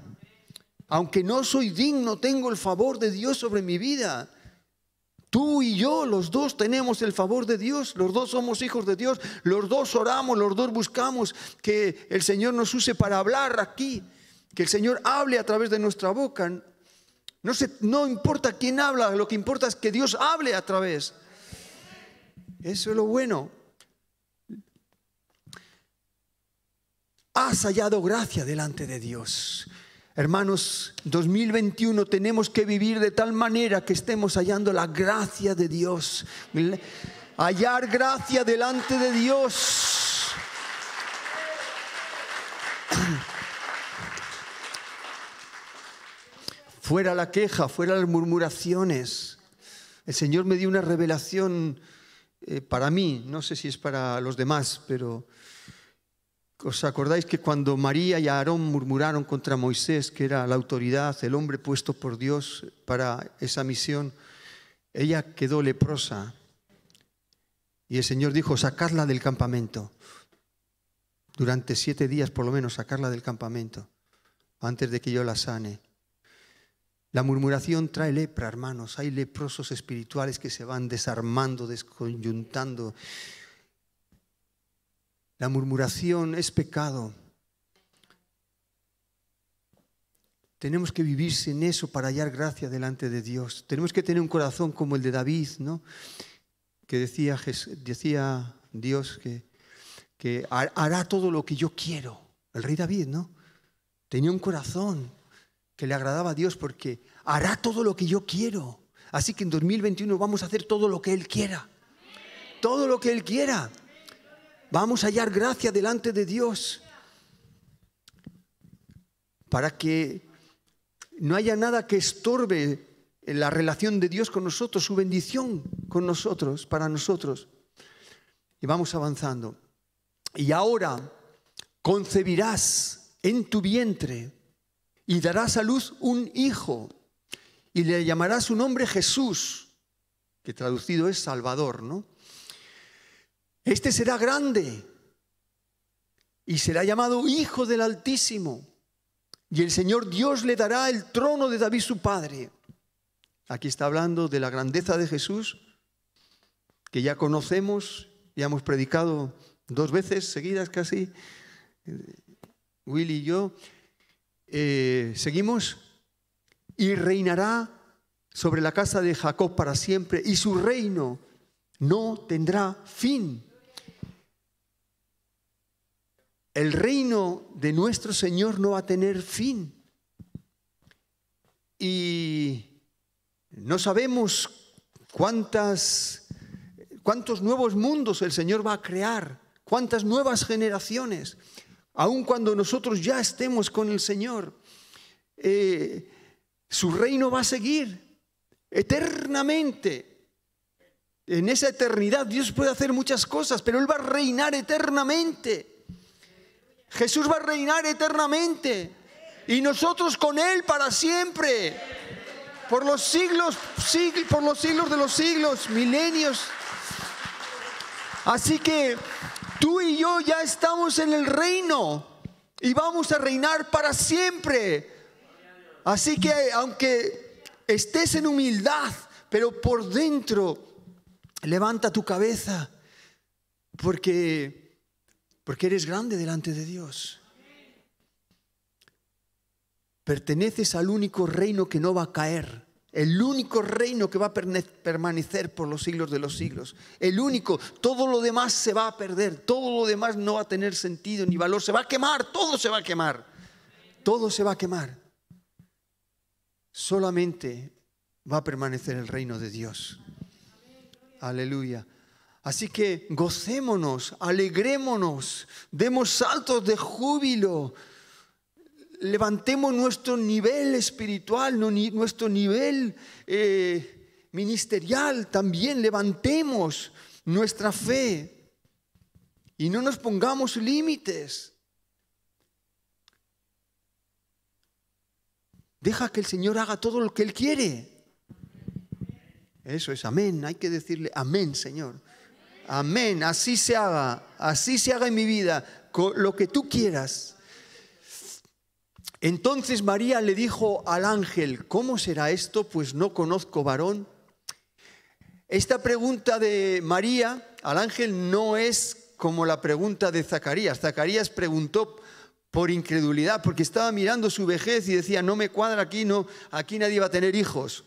Aunque no soy digno, tengo el favor de Dios sobre mi vida. Tú y yo, los dos tenemos el favor de Dios, los dos somos hijos de Dios, los dos oramos, los dos buscamos que el Señor nos use para hablar aquí, que el Señor hable a través de nuestra boca. No, no importa quién habla, lo que importa es que Dios hable a través. Eso es lo bueno. Has hallado gracia delante de Dios. Hermanos, 2021 tenemos que vivir de tal manera que estemos hallando la gracia de Dios. Hallar gracia delante de Dios. Fuera la queja, fuera las murmuraciones. El Señor me dio una revelación eh, para mí, no sé si es para los demás, pero ¿os acordáis que cuando María y Aarón murmuraron contra Moisés, que era la autoridad, el hombre puesto por Dios para esa misión, ella quedó leprosa? Y el Señor dijo, sacarla del campamento. Durante siete días por lo menos, sacarla del campamento, antes de que yo la sane. La murmuración trae lepra, hermanos. Hay leprosos espirituales que se van desarmando, desconyuntando. La murmuración es pecado. Tenemos que vivir sin eso para hallar gracia delante de Dios. Tenemos que tener un corazón como el de David, ¿no? Que decía, Dios que hará todo lo que yo quiero. El rey David, ¿no? Tenía un corazón que le agradaba a Dios porque hará todo lo que yo quiero. Así que en 2021 vamos a hacer todo lo que Él quiera. Todo lo que Él quiera. Vamos a hallar gracia delante de Dios. Para que no haya nada que estorbe la relación de Dios con nosotros, su bendición con nosotros, para nosotros. Y vamos avanzando. Y ahora concebirás en tu vientre y darás a luz un hijo y le llamarás su nombre Jesús, que traducido es Salvador, ¿no? Este será grande y será llamado Hijo del Altísimo. y el Señor Dios le dará el trono de David su padre. Aquí está hablando de la grandeza de Jesús, que ya conocemos, ya hemos predicado dos veces seguidas casi, Willy y yo. Eh, seguimos, y reinará sobre la casa de Jacob para siempre, y su reino no tendrá fin. El reino de nuestro Señor no va a tener fin. Y no sabemos cuántas, cuántos nuevos mundos el Señor va a crear, cuántas nuevas generaciones, aun cuando nosotros ya estemos con el Señor. Eh, su reino va a seguir eternamente. En esa eternidad Dios puede hacer muchas cosas, pero Él va a reinar eternamente. Jesús va a reinar eternamente y nosotros con Él para siempre, por los siglos, por los siglos de los siglos, milenios. Así que tú y yo ya estamos en el reino y vamos a reinar para siempre. Así que aunque estés en humildad, pero por dentro, levanta tu cabeza, porque porque eres grande delante de Dios. Perteneces al único reino que no va a caer. El único reino que va a permanecer por los siglos de los siglos. El único. Todo lo demás se va a perder. Todo lo demás no va a tener sentido ni valor. Se va a quemar. Todo se va a quemar. Todo se va a quemar. Solamente va a permanecer el reino de Dios. Aleluya. Así que gocémonos, alegrémonos, demos saltos de júbilo, levantemos nuestro nivel espiritual, nuestro nivel eh, ministerial también, levantemos nuestra fe y no nos pongamos límites. Deja que el Señor haga todo lo que Él quiere. Eso es amén. Hay que decirle amén, Señor. Amén, así se haga, así se haga en mi vida, lo que tú quieras. Entonces María le dijo al ángel, ¿cómo será esto? Pues no conozco varón. Esta pregunta de María al ángel no es como la pregunta de Zacarías. Zacarías preguntó por incredulidad, porque estaba mirando su vejez y decía, no me cuadra aquí, no, aquí nadie va a tener hijos.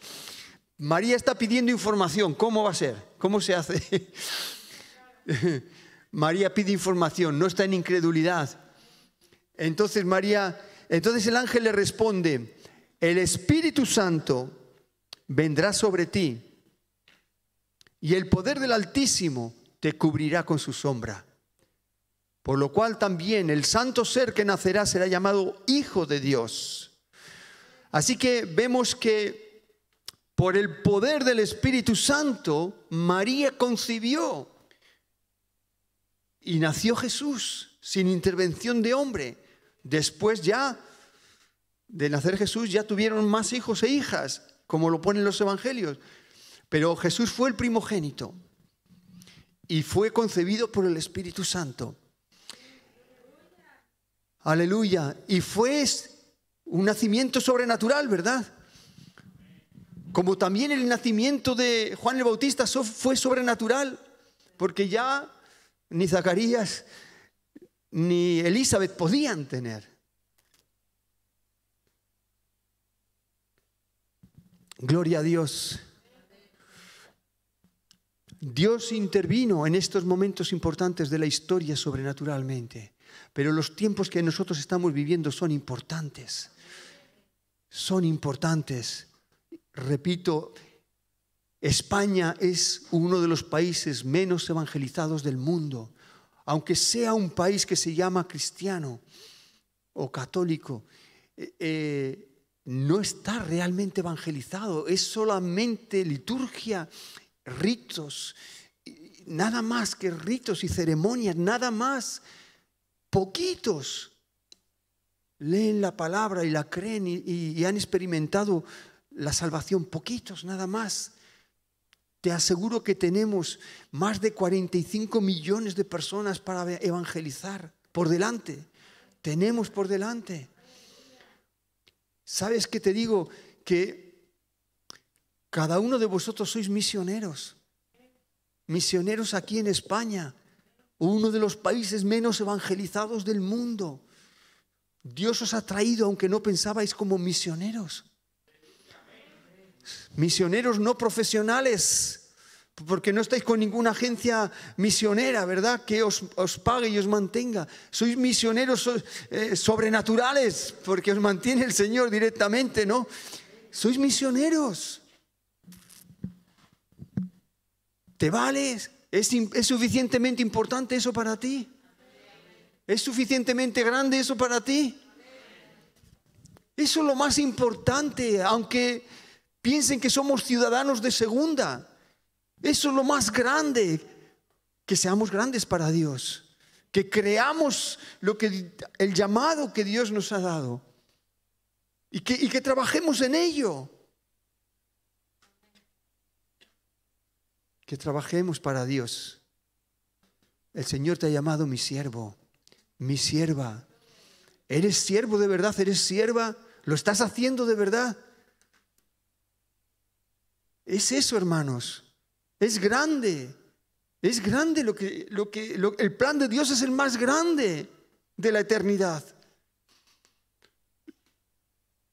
María está pidiendo información, ¿cómo va a ser? ¿Cómo se hace? María pide información, no está en incredulidad. Entonces María, entonces el ángel le responde, el Espíritu Santo vendrá sobre ti y el poder del Altísimo te cubrirá con su sombra. Por lo cual también el santo ser que nacerá será llamado Hijo de Dios. Así que vemos que por el poder del Espíritu Santo, María concibió y nació Jesús sin intervención de hombre. Después ya de nacer Jesús ya tuvieron más hijos e hijas, como lo ponen los evangelios. Pero Jesús fue el primogénito y fue concebido por el Espíritu Santo. Aleluya. Y fue un nacimiento sobrenatural, ¿verdad? Como también el nacimiento de Juan el Bautista fue sobrenatural, porque ya ni Zacarías ni Elizabeth podían tener. Gloria a Dios. Dios intervino en estos momentos importantes de la historia sobrenaturalmente, pero los tiempos que nosotros estamos viviendo son importantes. Son importantes. Repito, España es uno de los países menos evangelizados del mundo, aunque sea un país que se llama cristiano o católico. Eh, eh, no está realmente evangelizado, es solamente liturgia, ritos, nada más que ritos y ceremonias, nada más. Poquitos leen la palabra y la creen y han experimentado la salvación, poquitos nada más. Te aseguro que tenemos más de 45 millones de personas para evangelizar por delante. Tenemos por delante. ¿Sabes qué te digo? Que cada uno de vosotros sois misioneros. Misioneros aquí en España, uno de los países menos evangelizados del mundo. Dios os ha traído, aunque no pensabais, como misioneros. Misioneros no profesionales, porque no estáis con ninguna agencia misionera, ¿verdad? Que os, pague y os mantenga. Sois misioneros eh, sobrenaturales, porque os mantiene el Señor directamente, ¿no? Sois misioneros. ¿Te vales? ¿Es, ¿Es suficientemente importante eso para ti? ¿Es suficientemente grande eso para ti? Eso es lo más importante, aunque piensen que somos ciudadanos de segunda. Eso es lo más grande, que seamos grandes para Dios, que creamos lo que, el llamado que Dios nos ha dado y que, y que trabajemos en ello. Que trabajemos para Dios. El Señor te ha llamado mi siervo, mi sierva. ¿Eres siervo de verdad? ¿Eres sierva? ¿Lo estás haciendo de verdad? Es eso, hermanos. Es grande. Es grande lo que, lo que el plan de Dios es el más grande de la eternidad.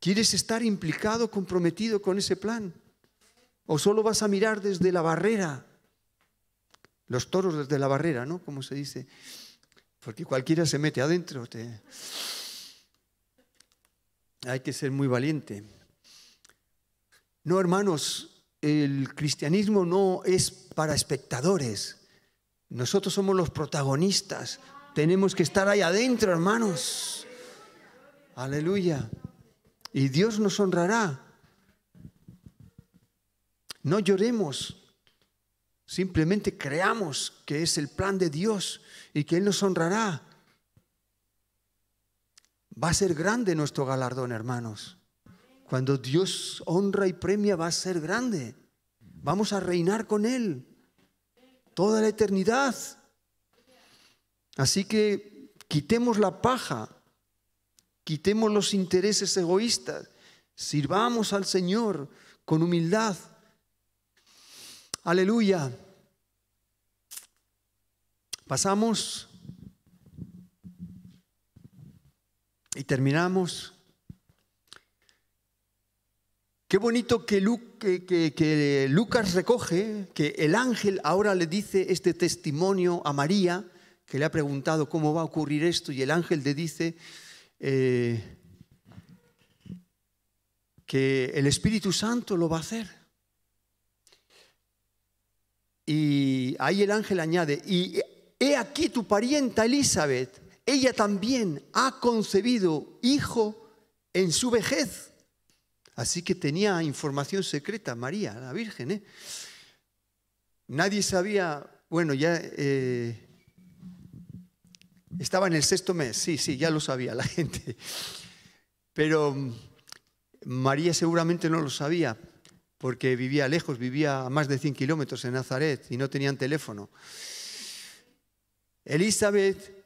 ¿Quieres estar implicado, comprometido con ese plan? ¿O solo vas a mirar desde la barrera? Los toros desde la barrera, ¿no? Como se dice. Porque cualquiera se mete adentro. Hay que ser muy valiente. No, hermanos, el cristianismo no es para espectadores. Nosotros somos los protagonistas. Tenemos que estar ahí adentro, hermanos. Aleluya. Y Dios nos honrará. No lloremos. Simplemente creamos que es el plan de Dios y que Él nos honrará. Va a ser grande nuestro galardón, hermanos. Cuando Dios honra y premia va a ser grande. Vamos a reinar con Él toda la eternidad. Así que quitemos la paja, quitemos los intereses egoístas, sirvamos al Señor con humildad. Aleluya. Pasamos y terminamos Qué bonito que, Lucas recoge que el ángel ahora le dice este testimonio a María, que le ha preguntado cómo va a ocurrir esto, y el ángel le dice eh, que el Espíritu Santo lo va a hacer. Y ahí el ángel añade, y he aquí tu parienta Elizabeth, ella también ha concebido hijo en su vejez Así que tenía información secreta, María, la Virgen. ¿eh? Nadie sabía, bueno, ya eh, estaba en el sexto mes, sí, sí, ya lo sabía la gente. Pero mm, María seguramente no lo sabía, porque vivía lejos, vivía a más de 100 kilómetros en Nazaret y no tenían teléfono. Elizabeth,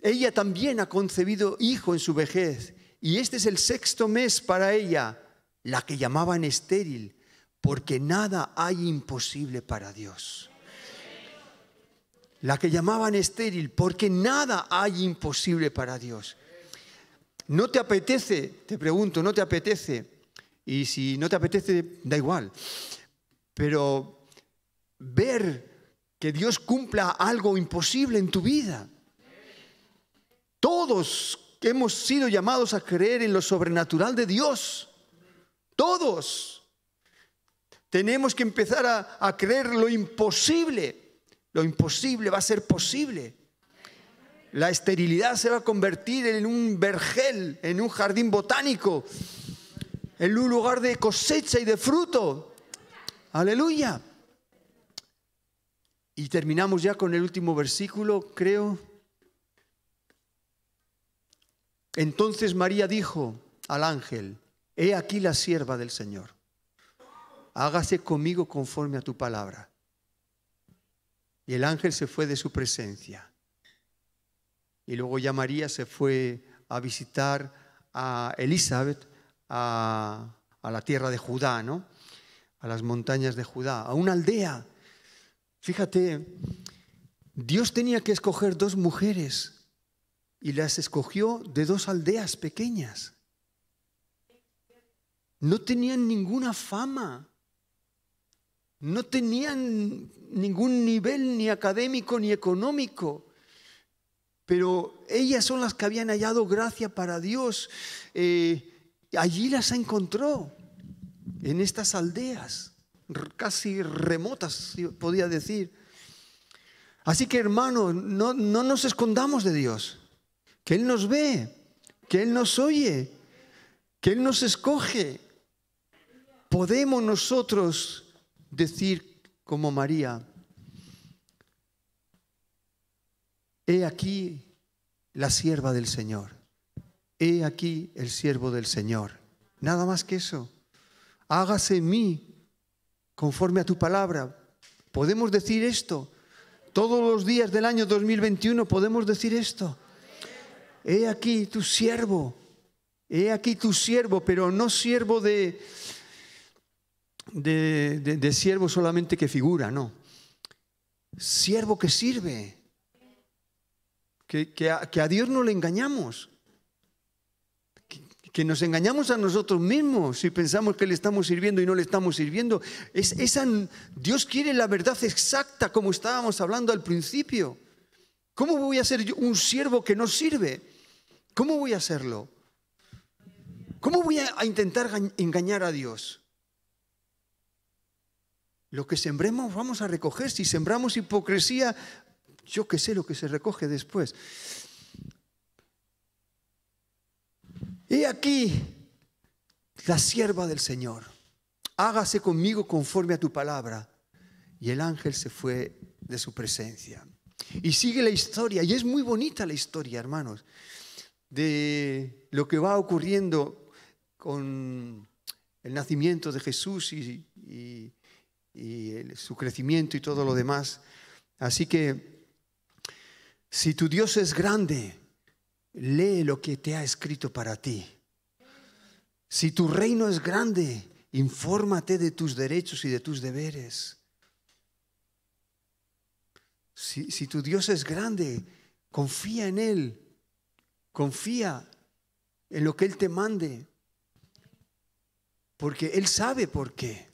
ella también ha concebido hijo en su vejez y este es el sexto mes para ella, la que llamaban estéril, porque nada hay imposible para Dios. La que llamaban estéril, porque nada hay imposible para Dios. ¿No te apetece? Te pregunto, ¿no te apetece? Y si no te apetece, da igual. Pero ver que Dios cumpla algo imposible en tu vida. Todos hemos sido llamados a creer en lo sobrenatural de Dios. Todos. Tenemos que empezar a, a creer lo imposible. Lo imposible va a ser posible. La esterilidad se va a convertir en un vergel, en un jardín botánico, en un lugar de cosecha y de fruto. Aleluya. Y terminamos ya con el último versículo, creo. Entonces María dijo al ángel, he aquí la sierva del Señor, hágase conmigo conforme a tu palabra. Y el ángel se fue de su presencia. Y luego ya María se fue a visitar a Elizabeth, a, a la tierra de Judá, ¿no? A las montañas de Judá, a una aldea. Fíjate, Dios tenía que escoger dos mujeres y las escogió de dos aldeas pequeñas. No tenían ninguna fama, no tenían ningún nivel ni académico ni económico, pero ellas son las que habían hallado gracia para Dios. Eh, allí las encontró, en estas aldeas, casi remotas, podía decir. Así que hermanos, no, no nos escondamos de Dios, que Él nos ve, que Él nos oye, que Él nos escoge. Podemos nosotros decir como María, he aquí la sierva del Señor, he aquí el siervo del Señor. Nada más que eso. Hágase en mí conforme a tu palabra. Podemos decir esto. Todos los días del año 2021 podemos decir esto. He aquí tu siervo. He aquí tu siervo, pero no siervo de, de, de, siervo solamente que figura, no. Siervo que sirve. Que, que a Dios no le engañamos que nos engañamos a nosotros mismos si pensamos que le estamos sirviendo y no le estamos sirviendo. Es, esa, Dios quiere la verdad exacta como estábamos hablando al principio. ¿Cómo voy a ser un siervo que no sirve? ¿Cómo voy a hacerlo? ¿Cómo voy a, intentar engañar a Dios? Lo que sembremos vamos a recoger. Si sembramos hipocresía, yo qué sé lo que se recoge después. He aquí la sierva del Señor. Hágase conmigo conforme a tu palabra. Y el ángel se fue de su presencia. Y sigue la historia, y es muy bonita la historia, hermanos, de lo que va ocurriendo con el nacimiento de Jesús y, su crecimiento y todo lo demás. Así que, si tu Dios es grande, lee lo que te ha escrito para ti. Si tu reino es grande, infórmate de tus derechos y de tus deberes. Si, tu Dios es grande, confía en Él, confía en lo que Él te mande, porque Él sabe por qué.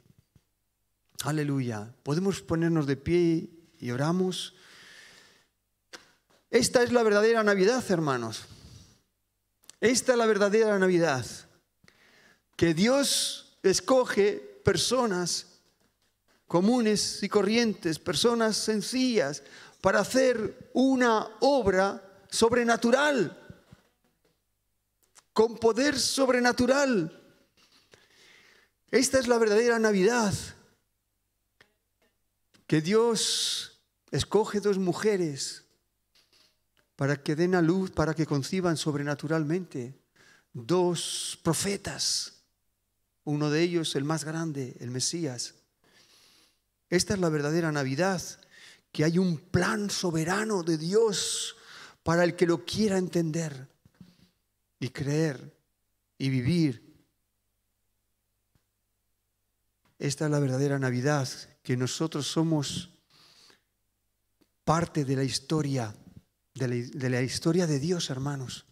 Aleluya. Podemos ponernos de pie y oramos. Esta es la verdadera Navidad, hermanos. Esta es la verdadera Navidad. Que Dios escoge personas comunes y corrientes, personas sencillas, para hacer una obra sobrenatural, con poder sobrenatural. Esta es la verdadera Navidad. Que Dios escoge dos mujeres para que den a luz, para que conciban sobrenaturalmente dos profetas, uno de ellos el más grande, el Mesías. Esta es la verdadera Navidad, que hay un plan soberano de Dios para el que lo quiera entender y creer y vivir. Esta es la verdadera Navidad, que nosotros somos parte de la historia de la, historia de Dios, hermanos.